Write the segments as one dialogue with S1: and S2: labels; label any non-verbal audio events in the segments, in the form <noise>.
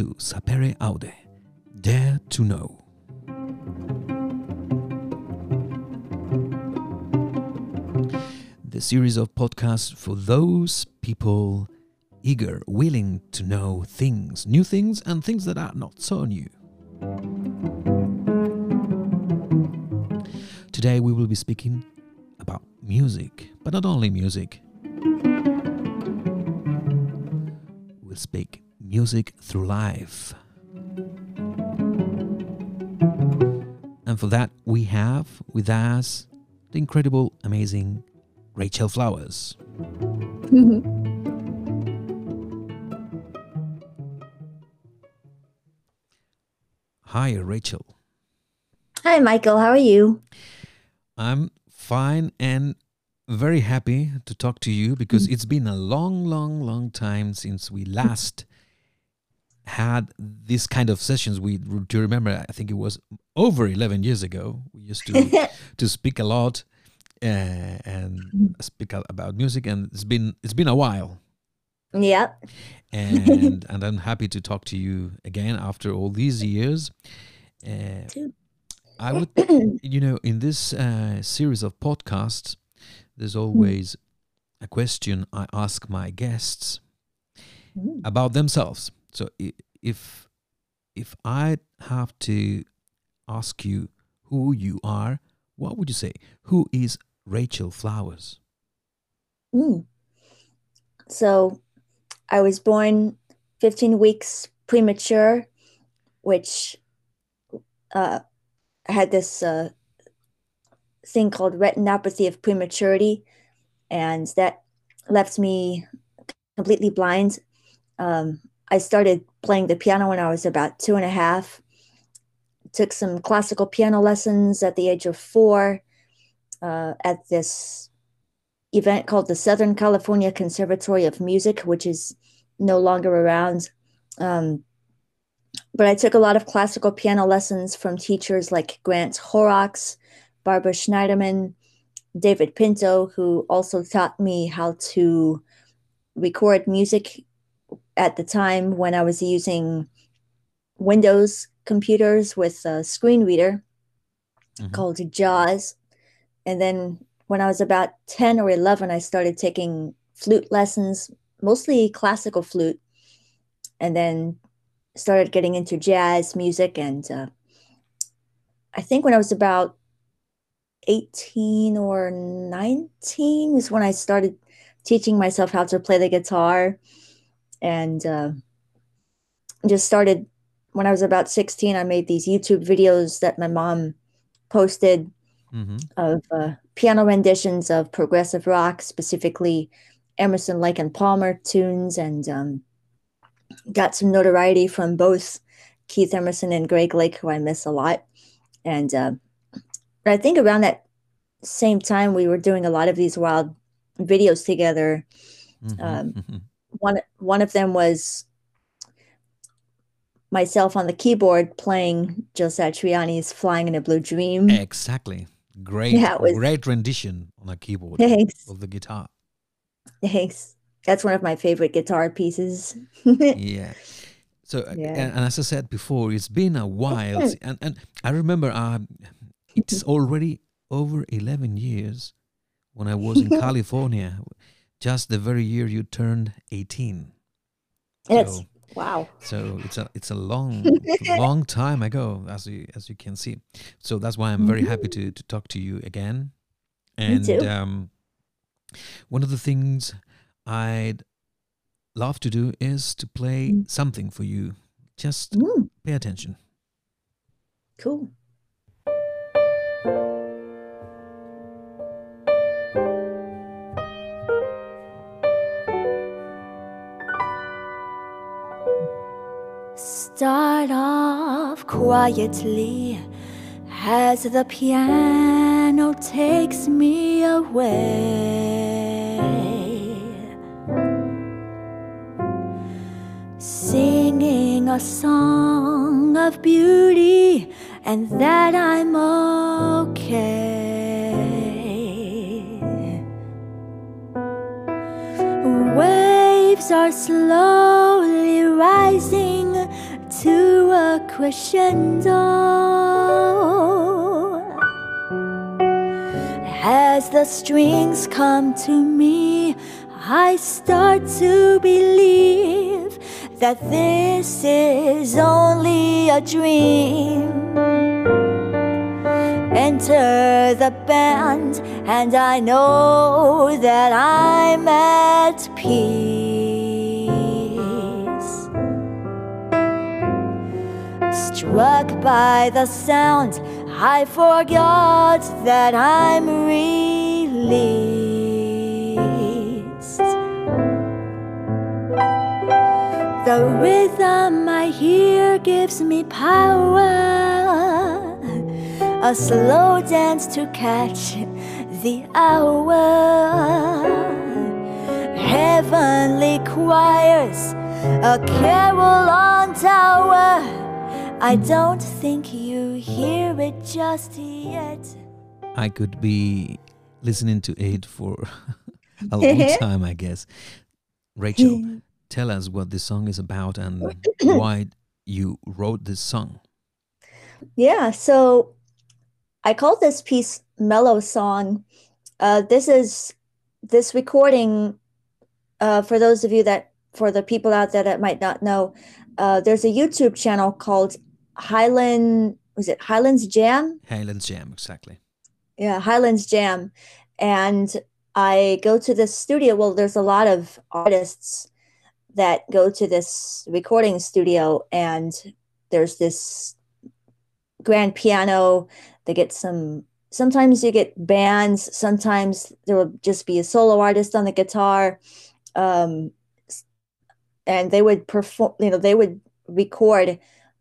S1: to Sapere Aude, Dare to Know. The series of podcasts for those people eager, willing to know things, new things, and things that are not so new. Today we will be speaking about music, but not only music. We'll speak music through life. And for that, we have with us the incredible, amazing Rachel Flowers. <laughs> Hi, Rachel.
S2: Hi, Michael. How are you?
S1: I'm fine and very happy to talk to you because mm. it's been a long, long, long time since we last had this kind of sessions. We do you remember? I think it was over eleven years ago. We used to <laughs> to speak a lot uh, and speak about music, and it's been it's been a while.
S2: Yeah.
S1: and <laughs> and I'm happy to talk to you again after all these years. Uh, I would, <clears throat> you know, in this uh, series of podcasts, there's always a question I ask my guests
S2: Mm.
S1: about themselves. So if if I have to ask you who you are, what would you say? Who is Rachel Flowers?
S2: Mm. So, I was born 15 weeks premature, which uh, I had this uh, thing called retinopathy of prematurity, and that left me completely blind. Um, I started playing the piano when I was about two and a half. Took some classical piano lessons at the age of four uh, at this event called the Southern California Conservatory of Music, which is no longer around. Um, but I took a lot of classical piano lessons from teachers like Grant Horrocks, Barbara Schneiderman, David Pinto, who also taught me how to record music at the time when I was using Windows computers with a screen reader
S1: Mhm.
S2: called JAWS. And then when I was about 10 or 11, I started taking flute lessons, mostly classical flute, and then started getting into jazz music. And uh, I think when I was about 18 or 19 is when I started teaching myself how to play the guitar and uh, just started when I was about 16. I made these YouTube videos that my mom posted
S1: hmm
S2: of uh, piano renditions of progressive rock, specifically Emerson, Lake, and Palmer tunes, and um, got some notoriety from both Keith Emerson and Greg Lake, who I miss a lot. And uh, I think around that same time, we were doing a lot of these wild videos together.
S1: hmm
S2: Um,
S1: hmm
S2: One one of them was myself on the keyboard playing Joe Satriani's "Flying in a Blue Dream."
S1: Exactly. Great,
S2: Yeah, was-
S1: great rendition on a keyboard
S2: Thanks.
S1: of the guitar.
S2: Thanks. That's one of my favorite guitar pieces. <laughs>
S1: yeah. So, uh,
S2: Yeah.
S1: and, and as I said before, it's been a while, and and I remember um, it's <laughs> already over eleven years when I was in <laughs> California, just the very year you turned eighteen.
S2: It's
S1: So,
S2: wow.
S1: so it's a it's a long <laughs> long time ago, as you as you can see. So that's why I'm very happy to to talk to you again.
S2: Mm-hmm. Me
S1: And
S2: too.
S1: um, one of the things I'd love to do is to play
S2: Mm.
S1: something for you. Just
S2: Mm,
S1: pay attention.
S2: cool.
S3: Quietly as the piano takes me away. Singing a song of beauty, and that I'm okay. Waves are slowly rising, As the strings come to me, I start to believe that this is only a dream. Enter the band, and I know that I'm at peace. Struck by the sound, I forgot that I'm released. The rhythm I hear gives me power, a slow dance to catch the hour. Heavenly choirs, a carol on tower. I don't think you hear it just yet.
S1: I could be listening to it for <laughs> a long <laughs> time, I guess. Rachel, <laughs> tell us what this song is about and <clears throat> why you wrote this song.
S2: Yeah, so I call this piece Mellow Song. Uh, this is this recording, uh, for those of you that, for the people out there that might not know, uh, there's a YouTube channel called Highland, was it Highlands Jam?
S1: Highlands Jam, exactly.
S2: Yeah, Highlands Jam. And I go to this studio. Well, there's a lot of artists that go to this recording studio, and there's this grand piano. They get some, sometimes you get bands, sometimes there will just be a solo artist on the guitar. Um, and they would perform, you know, they would record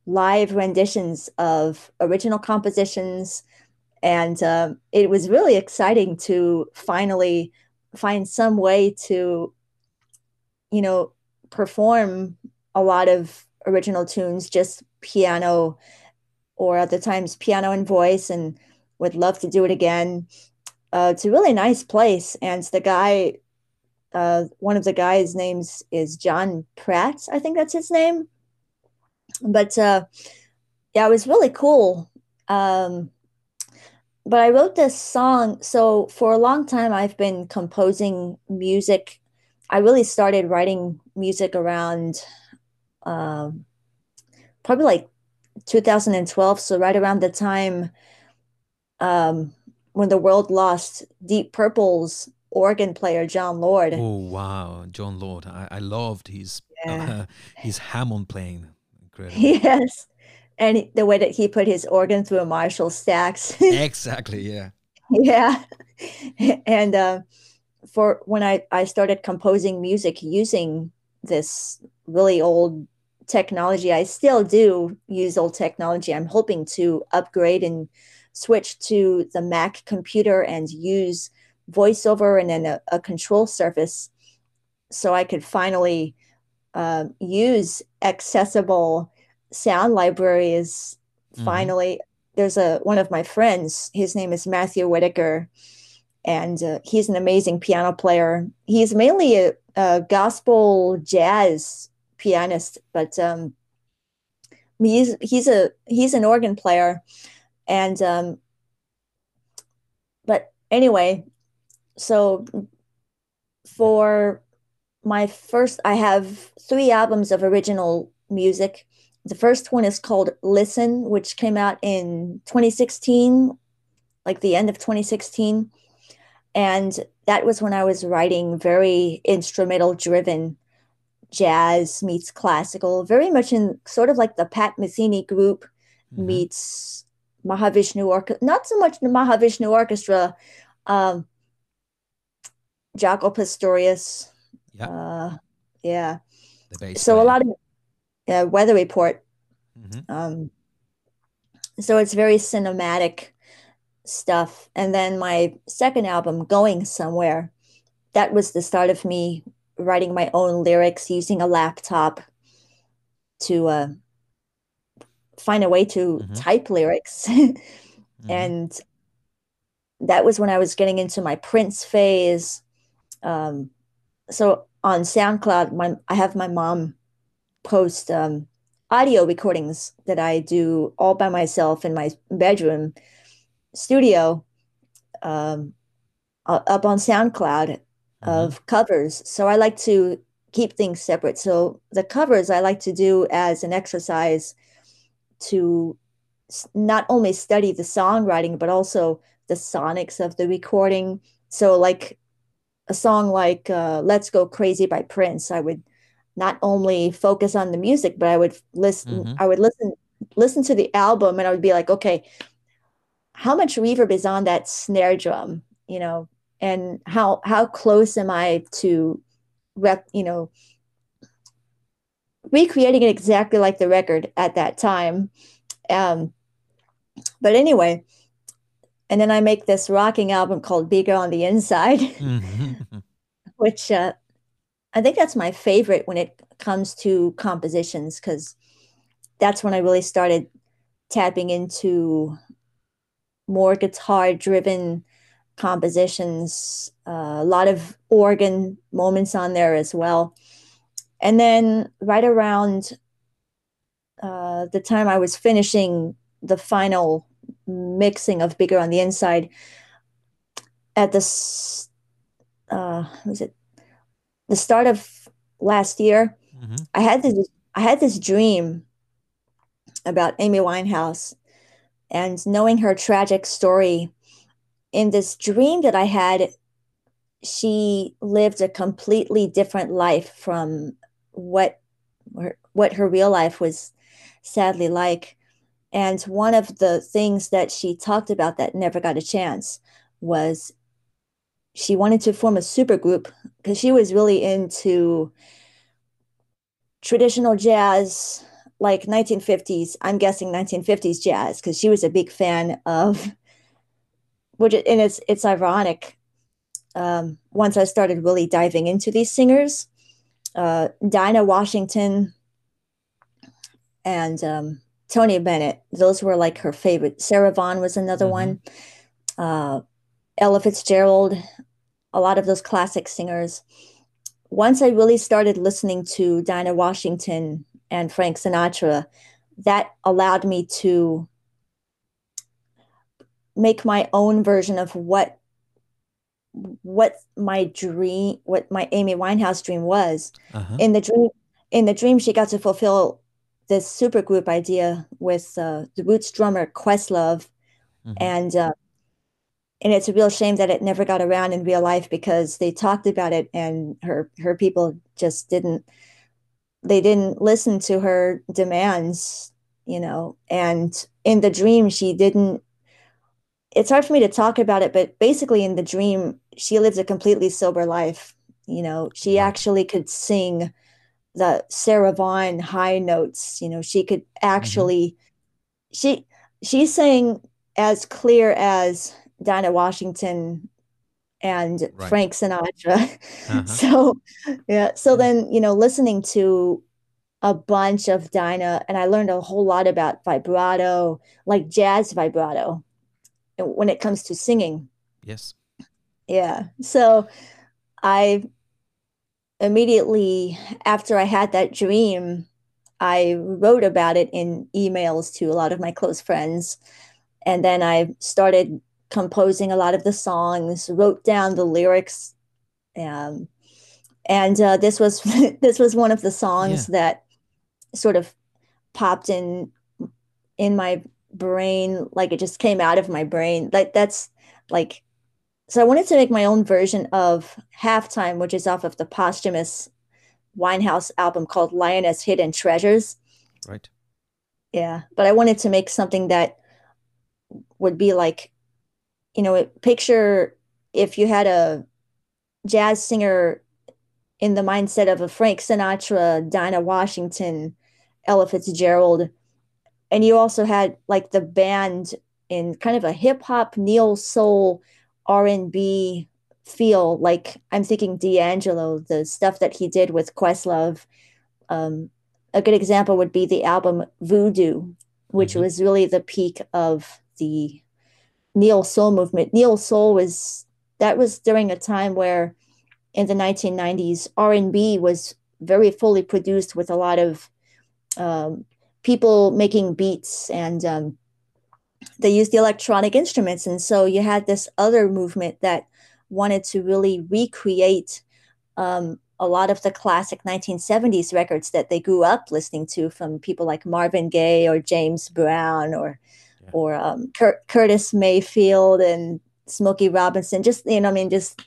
S2: live renditions of original compositions. And um, it was really exciting to finally find some way to, you know, perform a lot of original tunes, just piano or other times piano and voice, and would love to do it again. Uh, it's a really nice place. And the guy, uh, one of the guys' names is John Pratt, I think that's his name but uh, yeah, it was really cool. Um, but I wrote this song. So for a long time, I've been composing music. I really started writing music around um, probably like 2012. So right around the time um, when the world lost Deep Purple's organ player Jon Lord.
S1: Oh wow, Jon Lord! I, I loved his yeah. uh, <laughs> his Hammond playing.
S2: Incredible. <laughs> Yes. And the way that he put his organ through a Marshall stacks. <laughs>
S1: exactly. Yeah.
S2: Yeah. <laughs> And uh, for when I, I started composing music using this really old technology, I still do use old technology. I'm hoping to upgrade and switch to the Mac computer and use voiceover and then a, a control surface so I could finally uh, use accessible sound libraries mm-hmm. finally there's a one of my friends his name is matthew whitaker and uh, he's an amazing piano player he's mainly a, a gospel jazz pianist but um, he's he's a he's an organ player and um, but anyway so for my first i have three albums of original music the first one is called listen which came out in 2016 like the end of 2016 and that was when i was writing very instrumental driven jazz meets classical very much in sort of like the pat metheny group mm-hmm. meets mahavishnu orchestra not so much the mahavishnu orchestra um jaco pastorius
S1: yeah.
S2: Uh, yeah. so a lot of yeah, weather report. Mm-hmm. Um, so it's very cinematic stuff. And then my second album, Going Somewhere, that was the start of me writing my own lyrics using a laptop to uh, find a way to mm-hmm. type lyrics. <laughs> mm-hmm. And that was when I was getting into my Prince phase. Um, so on SoundCloud, my I have my mom post um, audio recordings that I do all by myself in my bedroom studio um, up on SoundCloud mm-hmm. of covers. So I like to keep things separate. So the covers I like to do as an exercise to not only study the songwriting, but also the sonics of the recording. So, like a song like uh, Let's Go Crazy by Prince, I would not only focus on the music, but I would listen, mm-hmm. I would listen, listen to the album and I would be like, okay, how much reverb is on that snare drum, you know, and how, how close am I to rep, you know, recreating it exactly like the record at that time. Um, but anyway, and then I make this rocking album called Bigger on the Inside, <laughs> mm-hmm. which uh, I think that's my favorite when it comes to compositions because that's when I really started tapping into more guitar driven compositions, uh, a lot of organ moments on there as well. And then right around uh, the time I was finishing the final mixing of bigger on the inside at this uh was it? The start of last year mm-hmm. i had this i had this dream about amy winehouse and knowing her tragic story. In this dream that i had she lived a completely different life from what what her real life was sadly like and one of the things that she talked about that never got a chance was she wanted to form a super group because she was really into traditional jazz, like 1950s, I'm guessing 1950s jazz, because she was a big fan of which and it's it's ironic. Um, once I started really diving into these singers, uh, Dinah Washington and um, Tony Bennett. Those were like her favorite. Sarah Vaughan was another mm-hmm. one. Uh, Ella Fitzgerald, a lot of those classic singers. Once I really started listening to Dinah Washington and Frank Sinatra, that allowed me to make my own version of what what my dream what my amy winehouse dream was uh-huh. in the dream in the dream she got to fulfill this supergroup idea with uh, the Roots drummer Questlove, mm-hmm. and uh, and it's a real shame that it never got around in real life because they talked about it and her her people just didn't they didn't listen to her demands, you know. And in the dream, she didn't. It's hard for me to talk about it, but basically, in the dream, she lived a completely sober life. You know, she actually could sing the Sarah Vaughan high notes. You know, she could mm-hmm. actually mm-hmm. she she's saying as clear as Dinah Washington and right. Frank Sinatra. <laughs> Uh-huh. So yeah, so then you know, listening to a bunch of Dinah, and I learned a whole lot about vibrato, like jazz vibrato, when it comes to singing.
S1: Yes.
S2: Yeah. So I immediately after I had that dream, I wrote about it in emails to a lot of my close friends. And then I started composing a lot of the songs, wrote down the lyrics. Um, and uh, this was <laughs> this was one of the songs yeah. that sort of popped in in my brain, like it just came out of my brain. Like that's like so I wanted to make my own version of Halftime, which is off of the posthumous Winehouse album called Lioness Hidden Treasures.
S1: Right.
S2: Yeah, but I wanted to make something that would be like, you know, picture if you had a jazz singer in the mindset of a Frank Sinatra, Dinah Washington, Ella Fitzgerald, and you also had like the band in kind of a hip hop neo soul R&B feel like I'm thinking D'Angelo, the stuff that he did with Questlove. Um, a good example would be the album Voodoo, which mm-hmm. was really the peak of the neo soul movement. Neo soul was that was during a time where in the 1990s R&B was very fully produced with a lot of um, people making beats and um, they used the electronic instruments. And so you had this other movement that wanted to really recreate um, a lot of the classic 1970s records that they grew up listening to from people like Marvin Gaye or James Brown or yeah. or um, Cur- Curtis Mayfield and Smokey Robinson. Just you know, I mean, just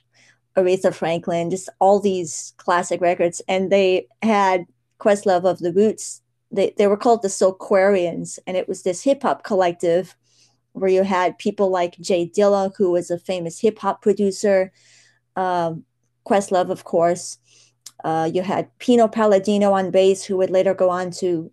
S2: Aretha Franklin, just all these classic records. And they had Questlove of the Roots. They they were called the Soulquarians, and it was this hip hop collective where you had people like Jay Dilla, who was a famous hip hop producer. Um, Questlove, of course, uh, you had Pino Palladino on bass, who would later go on to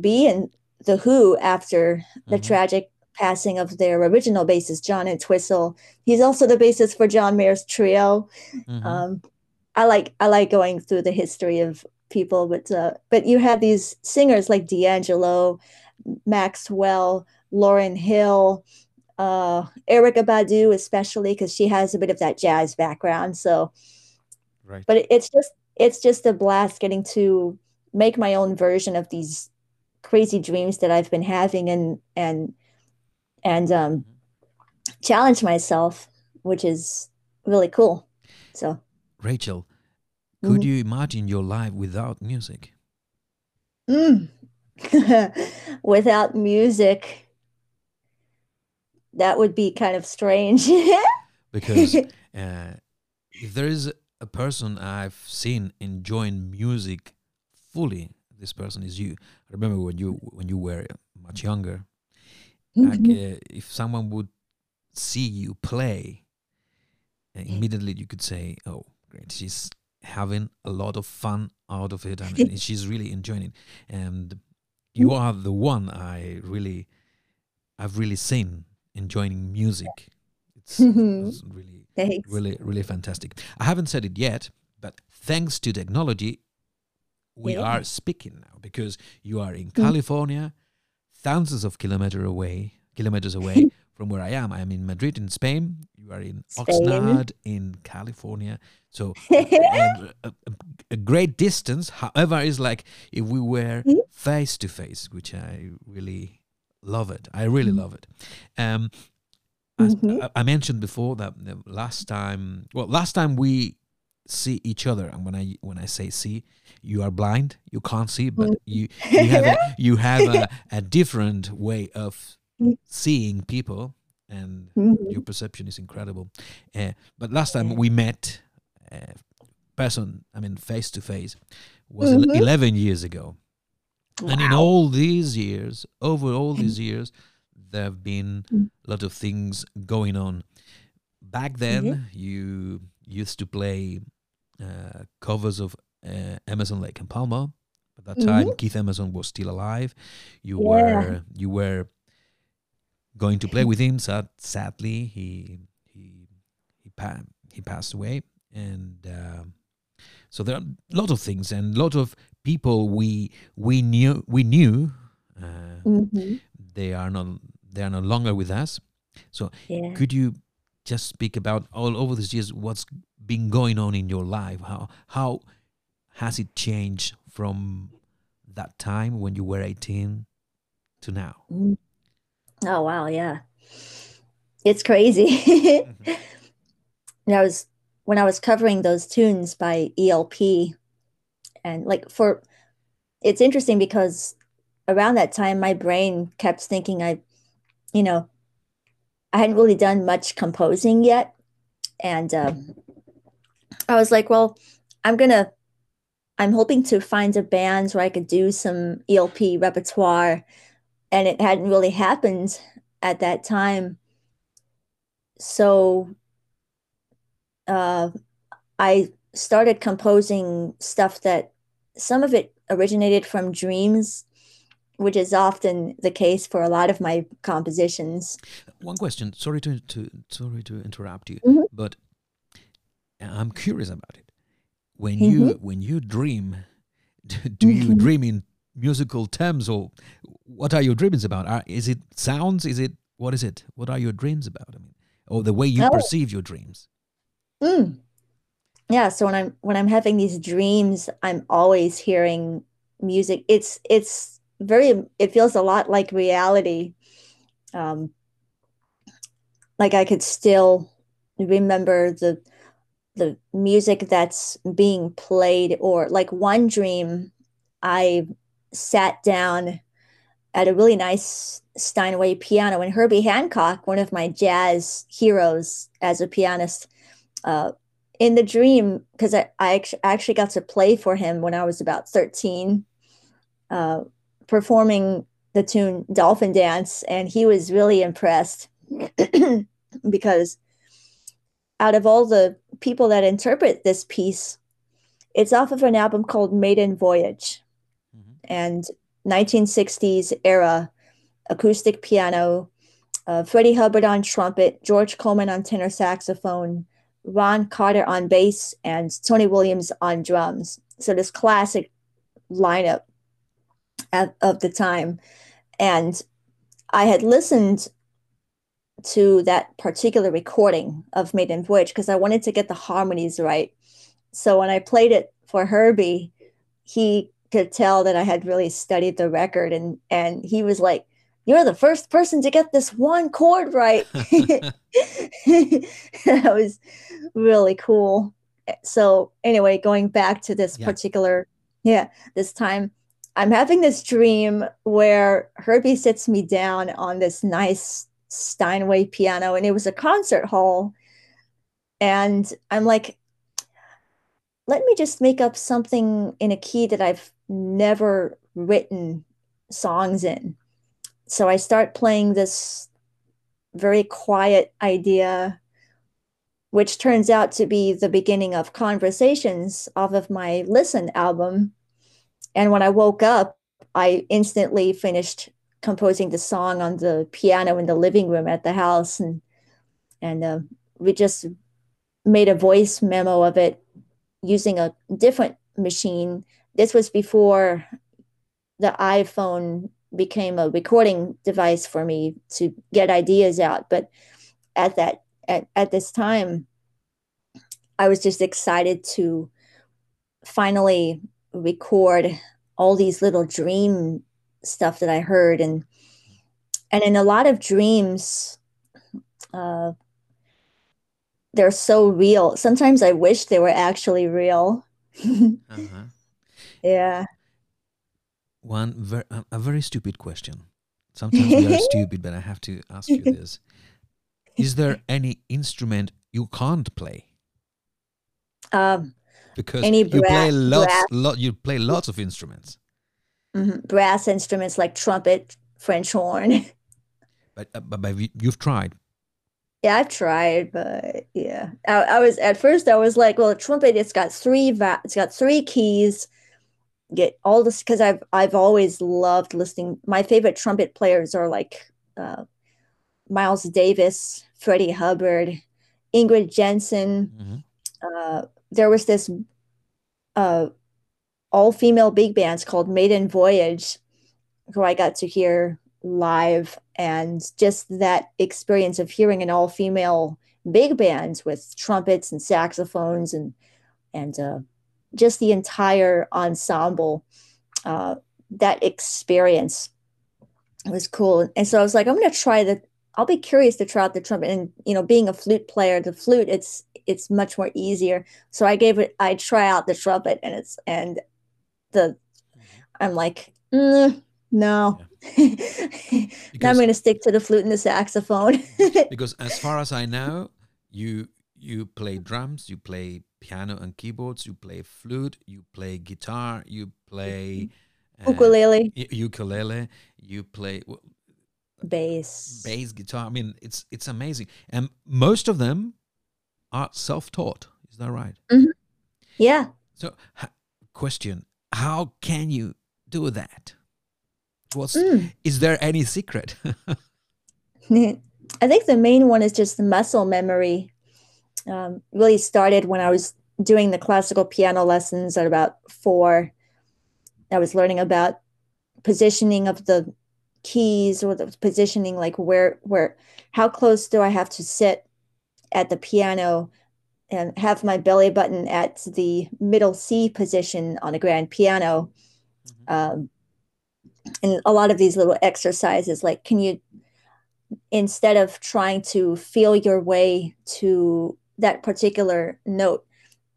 S2: be in The Who after the mm-hmm. tragic passing of their original bassist, John Entwistle. He's also the bassist for John Mayer's trio. Mm-hmm. Um, I like I like going through the history of people, but uh, but you have these singers like D'Angelo, Maxwell, Lauryn Hill, uh, Erykah Badu, especially because she has a bit of that jazz background. So,
S1: right.
S2: But it's just it's just a blast getting to make my own version of these crazy dreams that I've been having and and and um, challenge myself, which is really cool. So,
S1: Rachel, could mm-hmm. you imagine your life without music?
S2: Mm. <laughs> without music, that would be kind of strange. <laughs>
S1: because uh, if there is a person I've seen enjoying music fully, this person is you. I remember when you when you were much younger. Mm-hmm. Like, uh, if someone would see you play, uh, immediately you could say, "Oh, great! She's having a lot of fun out of it, I mean, <laughs> she's really enjoying it." And you mm-hmm. are the one I really, I've really seen enjoying music. It's, <laughs> it's really Thanks. Really, really fantastic. I haven't said it yet, but thanks to technology, we yeah. are speaking now because you are in mm. California, thousands of kilometers away, kilometers away <laughs> from where I am. I am in Madrid, in Spain. You are in Spain. Oxnard, in California. So <laughs> a, a, a, great distance. However, it's like if we were face to face, which I really love it. I really mm. love it. Um, Mm-hmm. I, I, mentioned before that last time, well, last time we see each other, and when I when I say see, you are blind, you can't see, but mm-hmm. you <laughs> you have a, you have a, <laughs> a different way of mm-hmm. seeing people, and mm-hmm. your perception is incredible. Uh, but last time we met, uh, person, I mean, face to face, was mm-hmm. eleven years ago, wow. and in all these years, over all these years there have been mm. a lot of things going on. Back then, mm-hmm. you used to play uh, covers of uh, Emerson Lake and Palmer. At that time, mm-hmm. Keith Emerson was still alive. You yeah. were you were going to play with him. Sad, sadly, he he he, pa- he passed away, and uh, so there are a lot of things and a lot of people we we knew we knew. Uh, mm-hmm. They are not they are no longer with us. So yeah. could you just speak about all over these years what's been going on in your life? How how has it changed from that time when you were 18 to now?
S2: Mm. Oh wow, yeah. It's crazy. <laughs> mm-hmm. I was when I was covering those tunes by ELP and like for it's interesting because around that time my brain kept thinking I you know, I hadn't really done much composing yet. And um, I was like, well, I'm to, I'm hoping to find a band where I could do some ELP repertoire. And it hadn't really happened at that time. So uh, I started composing stuff that some of it originated from dreams which is often the case for a lot of my compositions.
S1: One question. Sorry to, to sorry to interrupt you, mm-hmm. but I'm curious about it. When mm-hmm. you when you dream, do you mm-hmm. dream in musical terms, or what are your dreams about? Are, is it sounds? Is it what is it? What are your dreams about? I mean, or the way you oh. perceive your dreams?
S2: Mm. Yeah. So when I'm when I'm having these dreams, I'm always hearing music. It's it's very it feels a lot like reality um like i could still remember the the music that's being played or like one dream i sat down at a really nice steinway piano and herbie hancock one of my jazz heroes as a pianist uh, in the dream because I, I actually got to play for him when i was about 13 uh, performing the tune dolphin dance and he was really impressed <clears throat> because out of all the people that interpret this piece, it's off of an album called Maiden Voyage. Mm-hmm. And 1960s era acoustic piano, uh, Freddie Hubbard on trumpet, George Coleman on tenor saxophone, Ron Carter on bass, and Tony Williams on drums. So this classic lineup at, of the time. And I had listened to that particular recording of Maiden Voyage because I wanted to get the harmonies right. So when I played it for Herbie, he could tell that I had really studied the record and and he was like, You're the first person to get this one chord right. <laughs> <laughs> that was really cool. So anyway, going back to this yeah. particular yeah, this time I'm having this dream where Herbie sits me down on this nice Steinway piano and it was a concert hall. And I'm like, let me just make up something in a key that I've never written songs in. So I start playing this very quiet idea, which turns out to be the beginning of Conversations off of my Listen album. And when I woke up, I instantly finished composing the song on the piano in the living room at the house and and uh, we just made a voice memo of it using a different machine this was before the iphone became a recording device for me to get ideas out but at that at, at this time i was just excited to finally record all these little dream stuff that I heard and and in a lot of dreams uh, they're so real. Sometimes I wish they were actually real. <laughs> uh-huh. Yeah.
S1: One very a very stupid question. Sometimes we are <laughs> stupid, but I have to ask you this: Is there any instrument you can't play?
S2: Um,
S1: because you play lots, lot, you play lots of instruments
S2: mm-hmm. brass instruments like trumpet, French horn. <laughs>
S1: But, uh, but, but you've tried.
S2: Yeah, I've tried, but yeah, I, I, was at first I was like, well, trumpet it's got three va- it's got three keys. Get all this because I've I've always loved listening. My favorite trumpet players are like uh, Miles Davis, Freddie Hubbard, Ingrid Jensen. Mm-hmm. Uh, there was this uh, all female big bands called Maiden Voyage, who I got to hear live. And just that experience of hearing an all female big band with trumpets and saxophones and, and uh, just the entire ensemble, uh, that experience was cool. And so I was like, I'm going to try the, I'll be curious to try out the trumpet. And, you know, being a flute player, the flute, it's, it's much more easier. So I gave it, I try out the trumpet and it's, and the I'm like, mm, no. Yeah. <laughs> now I'm going to stick to the flute and the saxophone. <laughs>
S1: because as far as I know, you you play drums, you play piano and keyboards, you play flute, you play guitar, you play
S2: uh, ukulele,
S1: ukulele, you play
S2: bass,
S1: bass guitar. I mean, it's it's amazing, and most of them are self-taught. Is that right?
S2: Mm-hmm. Yeah.
S1: So, question: how can you do that? What's
S2: mm.
S1: is there any secret? <laughs> <laughs>
S2: I think the main one is just the muscle memory. Um, really started when I was doing the classical piano lessons at about four. I was learning about positioning of the keys or the positioning, like where where how close do I have to sit at the piano and have my belly button at the middle C position on a grand piano. Mm-hmm. Um, and a lot of these little exercises like can you instead of trying to feel your way to that particular note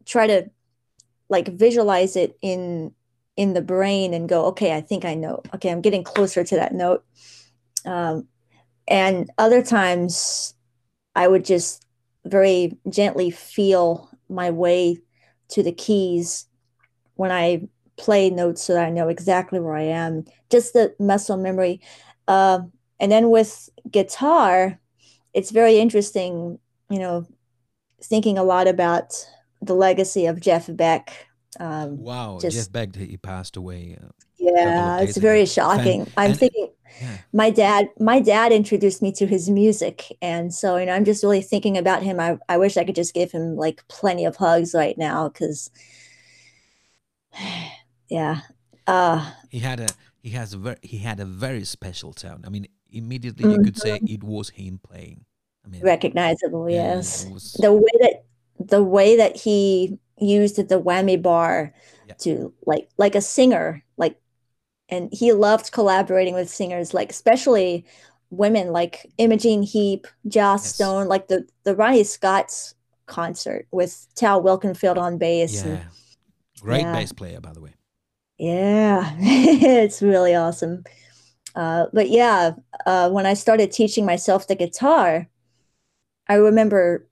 S2: try to like visualize it in in the brain and go okay i think i know. Okay i'm getting closer to that note. Um, and other times i would just very gently feel my way to the keys when i play notes so that i know exactly where i am. Just the muscle memory. Uh, and then with guitar it's very interesting you know thinking a lot about the legacy of jeff beck
S1: um, wow just, jeff beck he passed away uh,
S2: yeah it's very ago. shocking and, i'm and, thinking yeah. my dad my dad introduced me to his music and so you know i'm just really thinking about him i, I wish i could just give him like plenty of hugs right now because <sighs> yeah uh
S1: he had a he has a very he had a very special sound i mean immediately mm-hmm. you could say mm-hmm. it was him playing.
S2: I mean, recognizable. Yeah, yes, was... the way that the way that he used at the whammy bar yeah. to like like a singer like and he loved collaborating with singers like especially women like Imogen Heap, Joss yes. Stone, like the the Ronnie Scott's concert with Tal Wilkenfeld on bass.
S1: Yeah. And, Great yeah. bass player, by the way.
S2: Yeah, <laughs> it's really awesome. Uh, but yeah, uh, when I started teaching myself the guitar, I remember,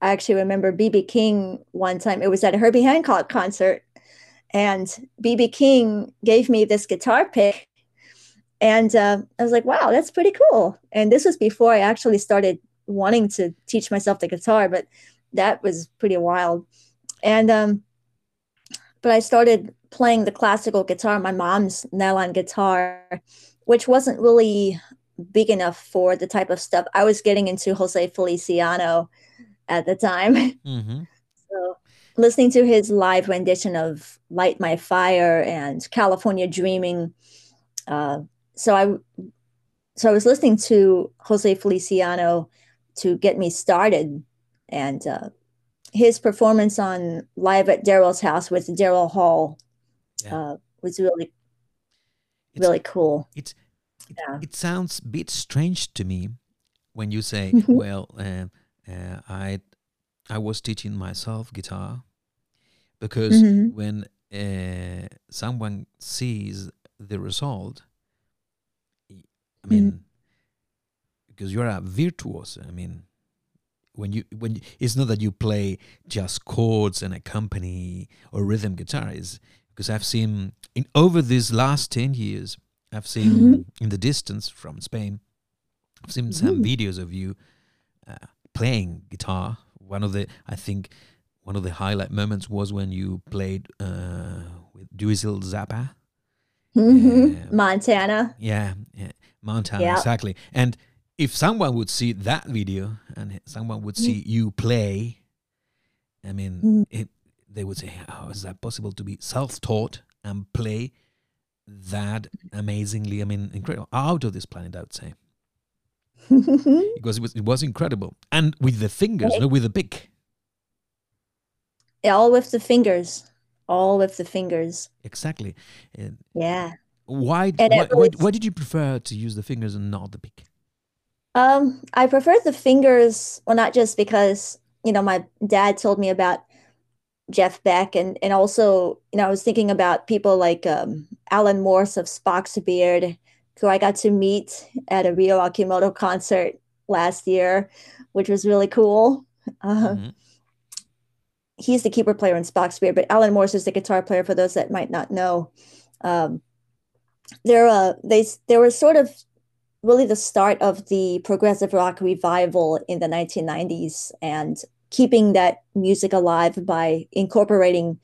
S2: I actually remember BB King one time. It was at a Herbie Hancock concert, and BB King gave me this guitar pick, and uh, I was like, "Wow, that's pretty cool." And this was before I actually started wanting to teach myself the guitar, but that was pretty wild. And um, but I started playing the classical guitar, my mom's nylon guitar which wasn't really big enough for the type of stuff I was getting into Jose Feliciano at the time. <laughs> Mm-hmm. So listening to his live rendition of Light My Fire and California Dreaming. Uh, so I so I was listening to Jose Feliciano to get me started and uh, his performance on live at Daryl's house with Daryl Hall yeah. uh, was really it's, really cool.
S1: It's it, yeah. it sounds a bit strange to me when you say. <laughs> "Well, uh, uh, I I was teaching myself guitar," because mm-hmm. when uh, someone sees the result, I mean, mm-hmm. because you're a virtuoso. I mean, when you when you, it's not that you play just chords and accompany or rhythm guitar is because I've seen in over these last 10 years, I've seen mm-hmm. in the distance from Spain, I've seen some mm-hmm. videos of you uh, playing guitar. One of the, I think, one of the highlight moments was when you played uh, with Dweezil Zappa.
S2: Mm-hmm. Uh, Montana.
S1: Yeah, yeah Montana, yep. exactly. And if someone would see that video and someone would see you play, I mean, mm-hmm. it, they would say, "How is that possible to be self-taught and play that amazingly? I mean, incredible, out of this planet." I would say <laughs> because it was it was incredible, and with the fingers, right. no, with the pick.
S2: Yeah, all with the fingers, all with the fingers.
S1: Exactly. And
S2: yeah.
S1: Why, why, why, why did you prefer to use the fingers and not the pick?
S2: Um, I prefer the fingers. Well, not just because you know my dad told me about Jeff Beck and and also you know I was thinking about people like um, Alan Morse of Spock's Beard, who I got to meet at a Ryo Okumoto concert last year, which was really cool. Uh, mm-hmm. He's the keyboard player in Spock's Beard, but Alan Morse is the guitar player. For those that might not know, um, they're uh, they they were sort of really the start of the progressive rock revival in the 1990s and keeping that music alive by incorporating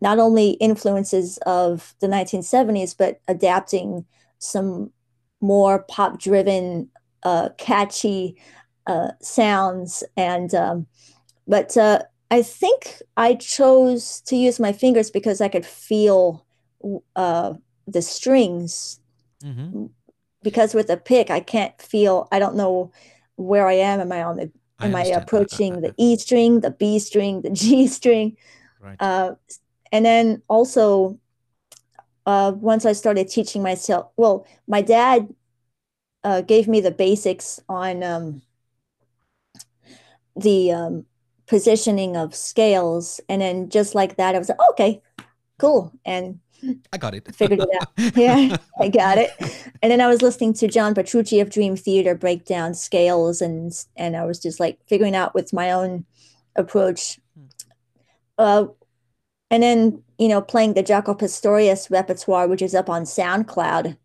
S2: not only influences of the 1970s but adapting some more pop driven uh, catchy uh, sounds. And um, but uh, i think i chose to use my fingers because i could feel uh, the strings. Mm-hmm. because with a pick i can't feel i don't know where i am. Am i on the Am I, I approaching the <laughs> E string, the B string, the <laughs> G string? Right. Uh, and then also, uh, once I started teaching myself, well, my dad uh, gave me the basics on um, the um, positioning of scales, and then just like that, I was like, okay, cool, and
S1: I got it.
S2: figured it out. <laughs> yeah, I got it. And then I was listening to John Petrucci of Dream Theater break down scales, and and I was just like figuring out with my own approach. Uh, and then you know playing the Jaco Pastorius repertoire, which is up on SoundCloud.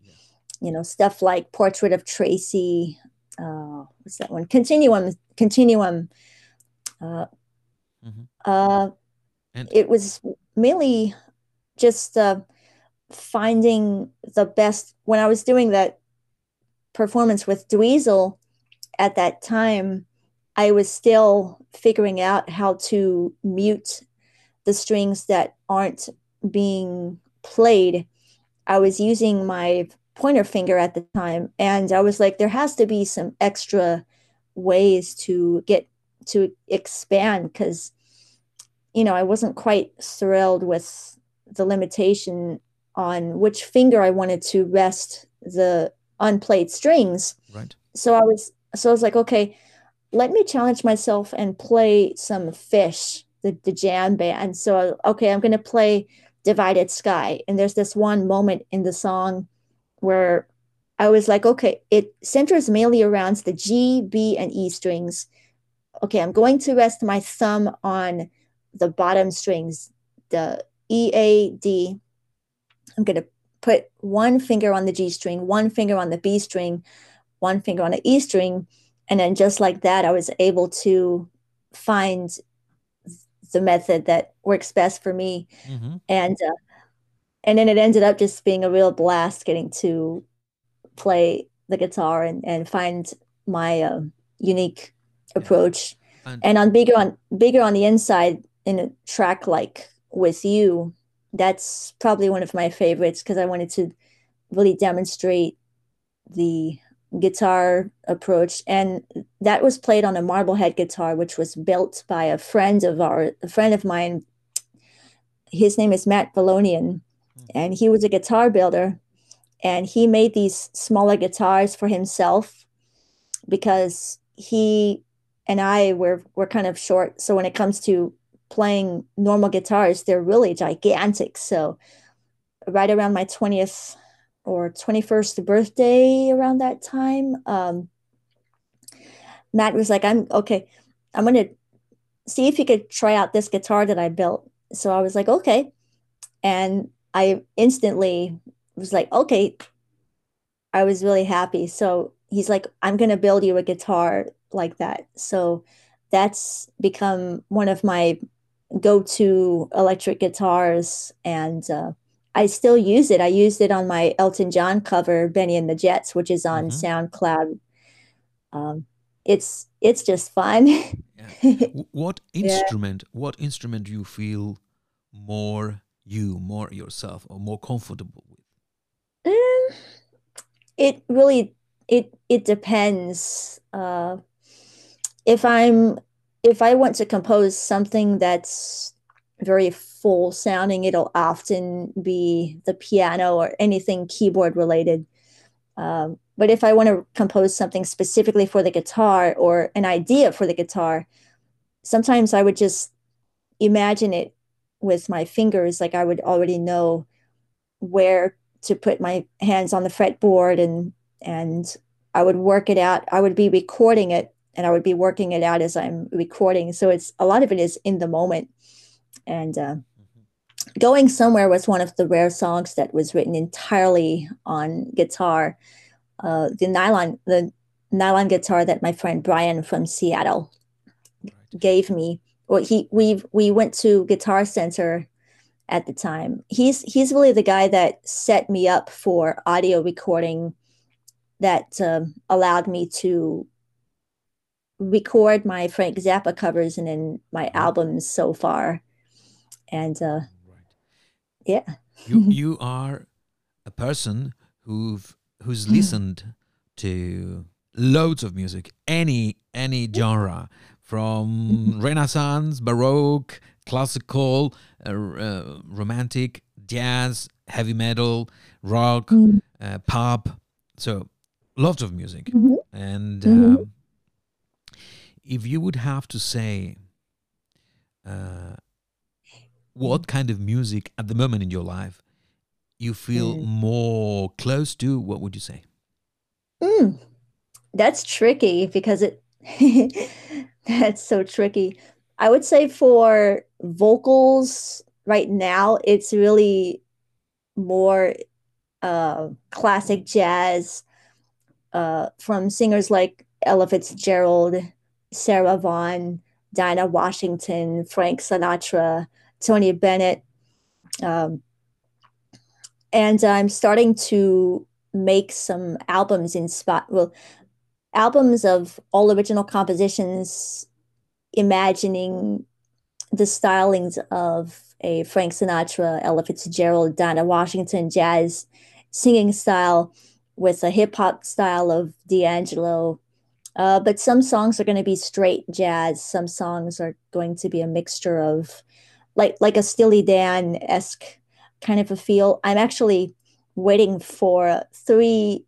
S2: You know stuff like Portrait of Tracy. Uh, what's that one? Continuum. Continuum. Uh,
S1: Mhm.
S2: uh,
S1: And-
S2: it was mainly just uh, finding the best when I was doing that performance with Dweezil at that time. I was still figuring out how to mute the strings that aren't being played. I was using my pointer finger at the time, and I was like, there has to be some extra ways to get to expand because you know, I wasn't quite thrilled with the limitation on which finger I wanted to rest the unplayed strings.
S1: Right.
S2: So I was so I was like, okay, let me challenge myself and play some Phish, the, the jam band. So okay, I'm gonna play Divided Sky. And there's this one moment in the song where I was like, okay, it centers mainly around the G, B, and E strings. Okay, I'm going to rest my thumb on the bottom strings, the E, A, D. I'm going to put one finger on the G string, one finger on the B string, one finger on the E string. And then just like that, I was able to find the method that works best for me.
S1: hmm
S2: And, uh, and then it ended up just being a real blast getting to play the guitar and, and find my uh, unique approach
S1: And,
S2: and on bigger on bigger on the inside in a track like with you that's probably one of my favorites because i wanted to really demonstrate the guitar approach. And that was played on a marblehead guitar which was built by a friend of our a friend of mine. His name is matt Valonian, hmm. and he was a guitar builder and he made these smaller guitars for himself because he and I were were kind of short. So when it comes to playing normal guitars, they're really gigantic. So right around my 20th or 21st birthday around that time, um, Matt was like, I'm okay, I'm gonna see if you could try out this guitar that I built. So I was like, okay. And I instantly was like, okay. I was really happy. So he's like, I'm gonna build you a guitar like that. So that's become one of my go-to electric guitars and uh, I still use it. I used it on my Elton John cover, Benny and the Jets, which is on
S1: Mhm.
S2: SoundCloud. Um, it's it's just fun. <laughs>
S1: W- what instrument? What instrument do you feel more you, more yourself, or more comfortable with?
S2: Um, it really it it depends. Uh, if I'm if I want to compose something that's very full sounding, it'll often be the piano or anything keyboard related. Um, but if I want to compose something specifically for the guitar or an idea for the guitar, sometimes I would just imagine it with my fingers. Like I would already know where to put my hands on the fretboard and and I would work it out. I would be recording it and I would be working it out as I'm recording. So it's a lot of it is in the moment. And uh, Going Somewhere was one of the rare songs that was written entirely on guitar. Uh, the nylon the nylon guitar that my friend Brian from Seattle
S1: Right.
S2: gave me. Well, he we we went to Guitar Center at the time. He's he's really the guy that set me up for audio recording that um, allowed me to record my Frank Zappa covers and then my albums so far. And uh,
S1: Right.
S2: yeah,
S1: You <laughs> you are a person who've who's listened to loads of music, any any genre, from <laughs> Renaissance, Baroque, classical, uh, uh, romantic, jazz, heavy metal, rock,
S2: Mm.
S1: uh, pop. So lots of music.
S2: Mhm.
S1: And
S2: Mhm.
S1: um, if you would have to say uh, what kind of music at the moment in your life you feel
S2: Mm.
S1: more close to, what would you say?
S2: Mm, that's tricky because it <laughs> that's so tricky. I would say for vocals right now, it's really more uh, classic jazz uh, from singers like Ella Fitzgerald, Sarah Vaughan, Dinah Washington, Frank Sinatra, Tony Bennett. Um, and I'm starting to make some albums in spot well albums of all original compositions imagining the stylings of a Frank Sinatra, Ella Fitzgerald, Dinah Washington jazz singing style with a hip hop style of D'Angelo. Uh, but some songs are going to be straight jazz. Some songs are going to be a mixture of like like a Steely Dan esque kind of a feel. I'm actually waiting for three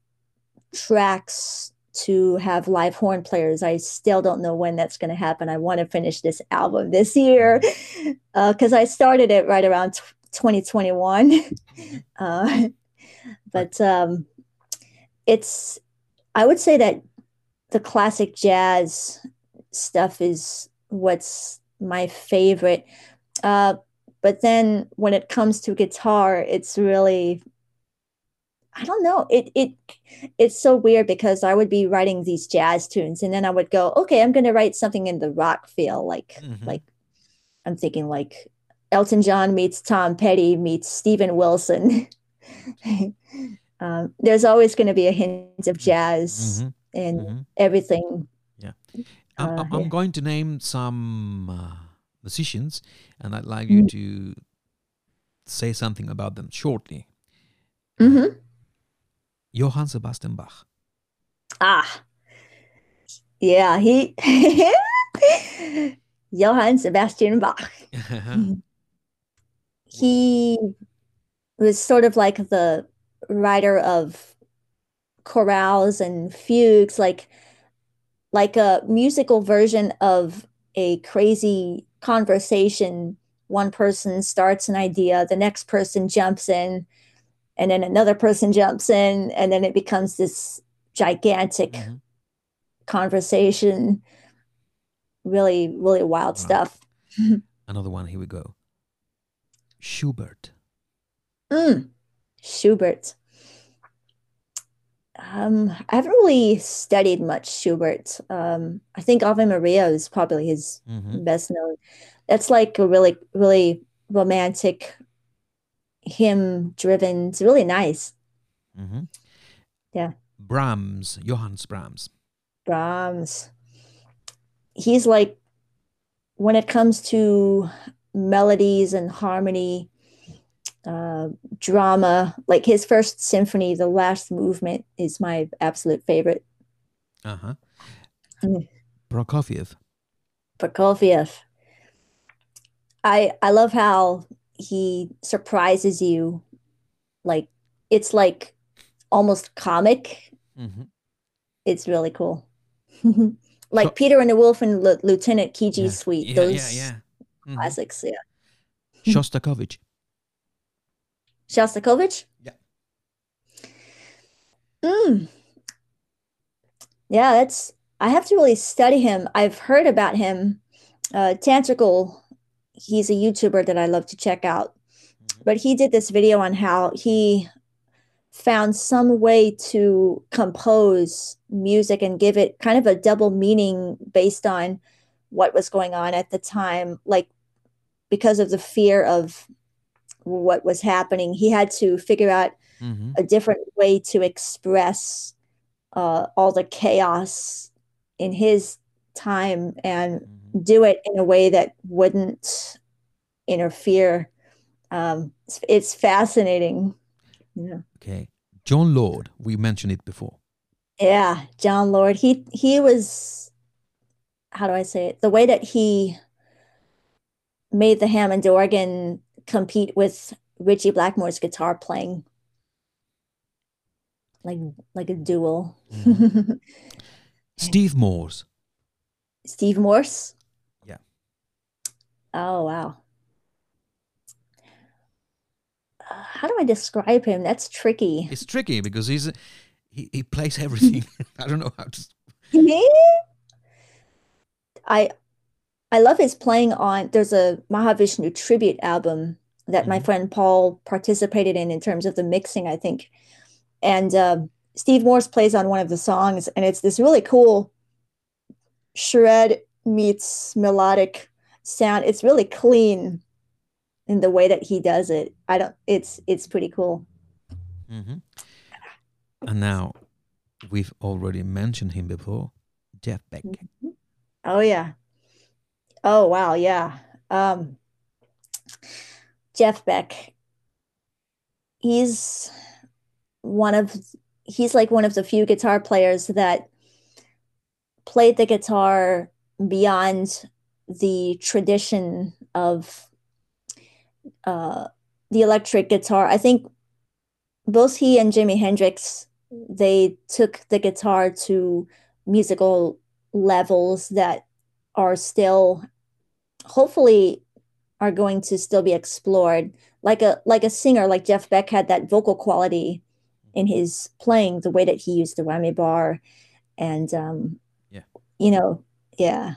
S2: tracks to have live horn players. I still don't know when that's going to happen. I want to finish this album this year <laughs> because I started it right around t- 2021. <laughs> uh, <laughs> but um, it's, I would say that the classic jazz stuff is what's my favorite. Uh, but then when it comes to guitar, it's really I don't know. It it it's so weird because I would be writing these jazz tunes and then I would go, okay, I'm going to write something in the rock feel, like
S1: Mhm.
S2: like I'm thinking like Elton John meets Tom Petty meets Steven Wilson. <laughs> um, there's always going to be a hint of jazz
S1: Mhm,
S2: in
S1: mhm.
S2: everything.
S1: I'm,
S2: Uh,
S1: I'm- I'm
S2: yeah.
S1: going to name some uh, musicians, and I'd like you
S2: Mm.
S1: to say something about them shortly.
S2: Mhm.
S1: Johann Sebastian Bach.
S2: Ah, yeah, he <laughs> Johann Sebastian Bach. <laughs> he was sort of like the writer of chorales and fugues, like like a musical version of a crazy conversation. One person starts an idea, the next person jumps in, and then another person jumps in, and then it becomes this gigantic
S1: Mhm.
S2: conversation. Really, really wild stuff. <laughs>
S1: Another one. Here we go. Schubert.
S2: Mm, Schubert. Um, I haven't really studied much Schubert. Um, I think Ave Maria is probably his
S1: Mhm.
S2: best known. That's like a really, really romantic, hymn driven. It's really nice.
S1: Mhm.
S2: Yeah.
S1: Brahms. Johannes Brahms.
S2: Brahms. He's like, when it comes to melodies and harmony, uh, drama, like his first symphony, the last movement is my absolute favorite.
S1: Uh huh.
S2: Mm.
S1: Prokofiev.
S2: Prokofiev. I I love how he surprises you. Like it's like almost comic.
S1: Mhm.
S2: It's really cool. <laughs> like
S1: So-
S2: Peter and the Wolf and Lu- Lieutenant Kijé's
S1: Yeah.
S2: Suite.
S1: Yeah,
S2: those
S1: yeah, yeah. Mhm.
S2: classics. Yeah.
S1: Shostakovich.
S2: Shostakovich?
S1: Yeah.
S2: Mm. Yeah, that's I have to really study him. I've heard about him. Uh Tantacrul, he's a YouTuber that I love to check out.
S1: Mhm.
S2: But he did this video on how he found some way to compose music and give it kind of a double meaning based on what was going on at the time like because of the fear of what was happening he had to figure out
S1: Mhm.
S2: a different way to express uh, all the chaos in his time and
S1: Mhm.
S2: do it in a way that wouldn't interfere. Um, it's, it's fascinating. Yeah.
S1: Okay. Jon Lord. We mentioned it before.
S2: Yeah, Jon Lord. He he was how do I say it? The way that he made the Hammond organ compete with Ritchie Blackmore's guitar playing, like like a duel.
S1: Mhm. Steve Morse.
S2: Steve Morse.
S1: Yeah.
S2: Oh wow. Uh, how do I describe him? That's tricky.
S1: It's tricky because he's a, he he plays everything. <laughs> I don't know how to.
S2: I I love his playing on there's a Mahavishnu tribute album that my
S1: Mhm.
S2: friend Paul participated in in terms of the mixing, I think. And um, Steve Morse plays on one of the songs, and it's this really cool shred meets melodic sound. It's really clean in the way that he does it. I don't it's it's pretty cool.
S1: Mm-hmm. And now, we've already mentioned him before, Jeff Beck.
S2: Oh yeah. Oh wow, yeah. Um Jeff Beck. He's one of he's like one of the few guitar players that played the guitar beyond the tradition of uh the electric guitar. I think both he and Jimi Hendrix they took the guitar to musical levels that are still hopefully are going to still be explored like a like a singer like Jeff Beck had that vocal quality in his playing the way that he used the whammy bar and um
S1: Yeah.
S2: you know yeah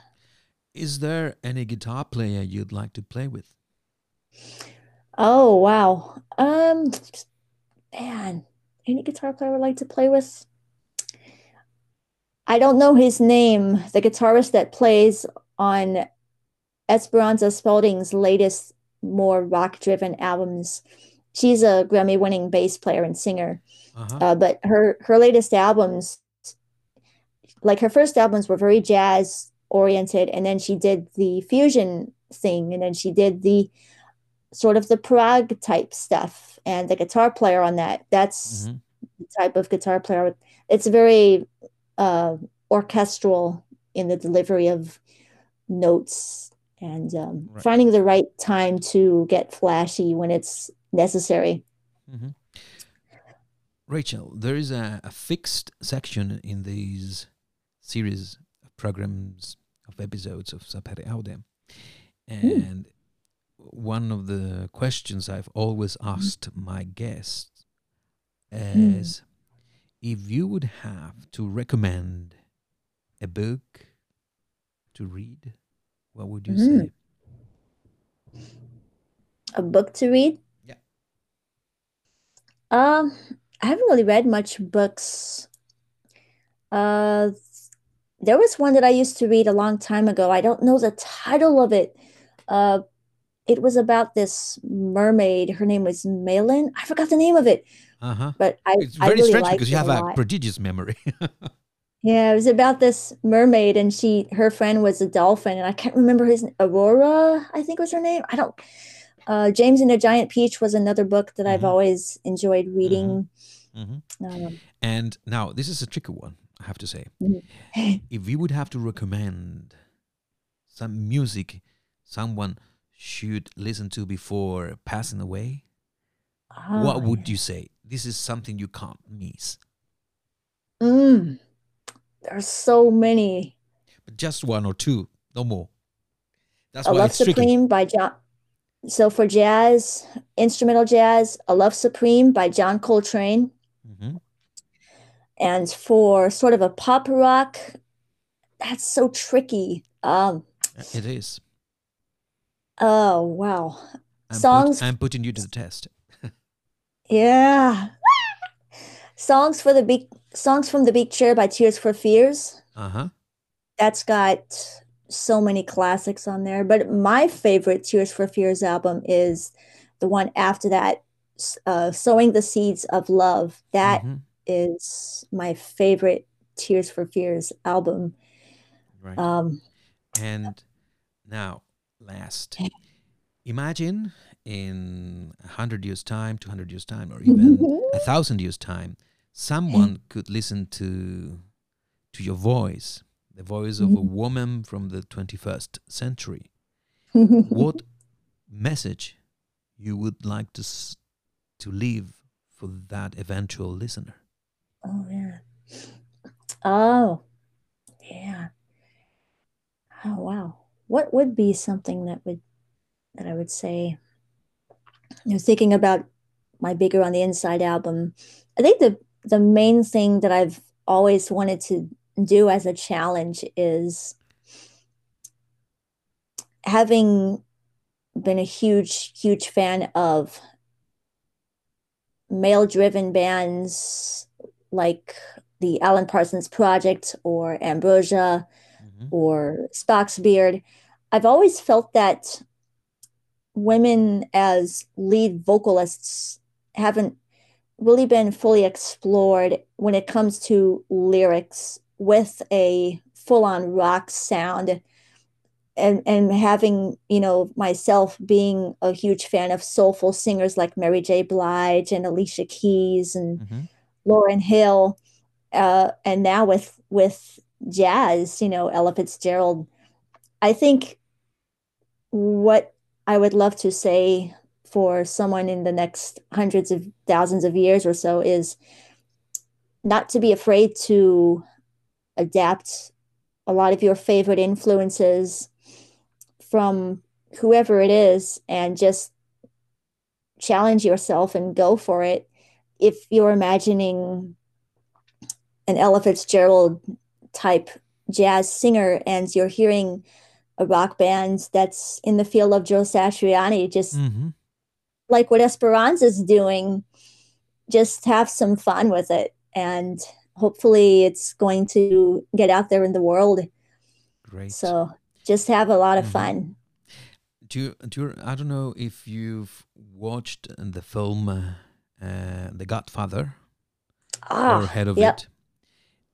S1: Is there any guitar player you'd like to play with?
S2: oh wow um man any guitar player I would like to play with I don't know his name the guitarist that plays on Esperanza Spalding's latest more rock driven albums she's a Grammy winning bass player and singer
S1: Uh-huh.
S2: uh, but her her latest albums like her first albums were very jazz oriented and then she did the fusion thing and then she did the sort of the prog type stuff and the guitar player on that that's
S1: Mhm.
S2: the type of guitar player it's very uh orchestral in the delivery of notes and um,
S1: Right.
S2: finding the right time to get flashy when it's necessary
S1: Mhm. Rachel, there is a, a fixed section in these series of programs of episodes of Sapere Aude. And one of the questions I've always asked my guests is if you would have to recommend a book to read, what would you
S2: Mhm.
S1: say?
S2: a book to read
S1: Yeah.
S2: Um, I haven't really read much books. Uh, there was one that I used to read a long time ago. I don't know the title of it. Uh, it was about this mermaid. Her name was Malin. I forgot the name of it,
S1: Uh huh.
S2: but I
S1: It's
S2: I
S1: very
S2: really
S1: strange because you have
S2: a lot.
S1: prodigious memory. <laughs>
S2: Yeah, it was about this mermaid, and she her friend was a dolphin, and I can't remember his Aurora, I think was her name. I don't. Uh, James and the Giant Peach was another book that I've
S1: Mhm.
S2: always enjoyed reading.
S1: Mm-hmm.
S2: Um,
S1: And now this is a tricky one, I have to say.
S2: Mhm. <laughs>
S1: if you would have to recommend some music someone should listen to before passing away, what
S2: ah,
S1: would you say? This is something you can't miss.
S2: Mm, there's so many.
S1: But just one or two, no more. That's
S2: A
S1: why
S2: Love
S1: it's tricky.
S2: Supreme by John. So for jazz, instrumental jazz, A Love Supreme by John Coltrane.
S1: Mhm.
S2: And for sort of a pop rock, that's so tricky. Um,
S1: It is.
S2: oh wow.
S1: I'm, put-
S2: Songs-
S1: I'm putting you to the test.
S2: Yeah. Songs for the big songs from the big chair by Tears for Fears.
S1: Uh huh.
S2: That's got so many classics on there. But my favorite Tears for Fears album is the one after that, uh, Sowing the Seeds of Love. That is
S1: Mhm.
S2: my favorite Tears for Fears album.
S1: Right.
S2: Um,
S1: And now, last, <laughs> imagine in a hundred years' time, two hundred years' time, or even mm-hmm. a thousand years' time, someone could listen to to your voice, the voice of a mm-hmm. woman from the twenty-first century. <laughs> What message you would like to s- to leave for that eventual listener?
S2: Oh yeah. Oh, yeah. Oh wow. What would be something that would that I would say? You know, thinking about my Bigger on the Inside album, I think the the main thing that I've always wanted to do as a challenge is having been a huge, huge fan of male driven bands like the Alan Parsons Project or Ambrosia
S1: Mhm.
S2: or Spock's Beard. I've always felt that women as lead vocalists haven't really been fully explored when it comes to lyrics with a full-on rock sound and and having you know myself being a huge fan of soulful singers like Mary J. Blige and Alicia Keys and
S1: Mhm.
S2: Lauryn Hill, uh, and now with with jazz, you know Ella Fitzgerald. I think what I would love to say for someone in the next hundreds of thousands of years or so is not to be afraid to adapt a lot of your favorite influences from whoever it is and just challenge yourself and go for it. If you're imagining an Ella Fitzgerald type jazz singer and you're hearing a rock band that's in the field of Joe Satriani, just
S1: Mhm.
S2: like what Esperanza's doing, just have some fun with it. And hopefully it's going to get out there in the world.
S1: Great.
S2: So just have a lot of
S1: Mhm.
S2: fun.
S1: do you, do you, I don't know if you've watched the film uh, uh, The Godfather or
S2: Ah,
S1: heard of
S2: yep.
S1: it.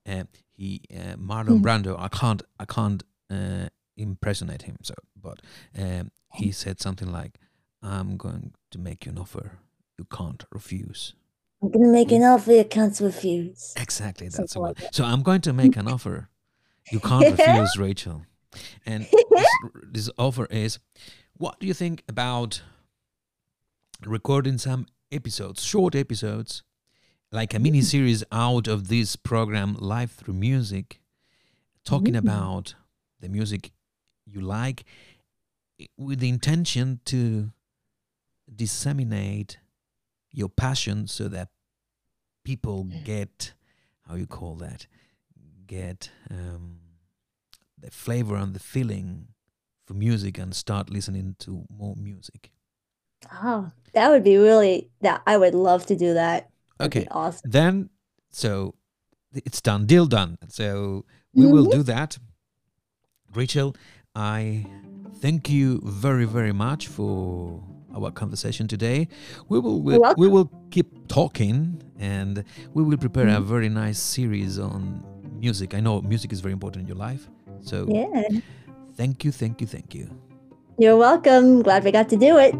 S1: Uh, he uh, Marlon
S2: Mm.
S1: Brando. I can't I can't uh, impersonate him. So, but um, he said something like, "I'm going to make you an offer you can't refuse."
S2: I'm going to make an offer you can't refuse.
S1: Exactly, that's
S2: like.
S1: So I'm going to make an offer you can't <laughs> refuse, Rachel. And this, <laughs> this offer is, what do you think about recording some episodes, short episodes, like a mini series out of this program, Live Through Music, talking
S2: Mm.
S1: about the music you like, with the intention to disseminate your passion so that people get how you call that get um, the flavor and the feeling for music and start listening to more music
S2: Oh, that would be really that I would love to do that. That'd
S1: okay
S2: awesome.
S1: then so it's done deal done so we will
S2: Mhm.
S1: do that rachel i thank you very very much for our conversation today we will we, we will keep talking and we will prepare a
S2: Mhm.
S1: very nice series on music i know music is very important in your life so
S2: Yeah.
S1: thank you thank you thank you
S2: You're welcome. Glad we got to do it.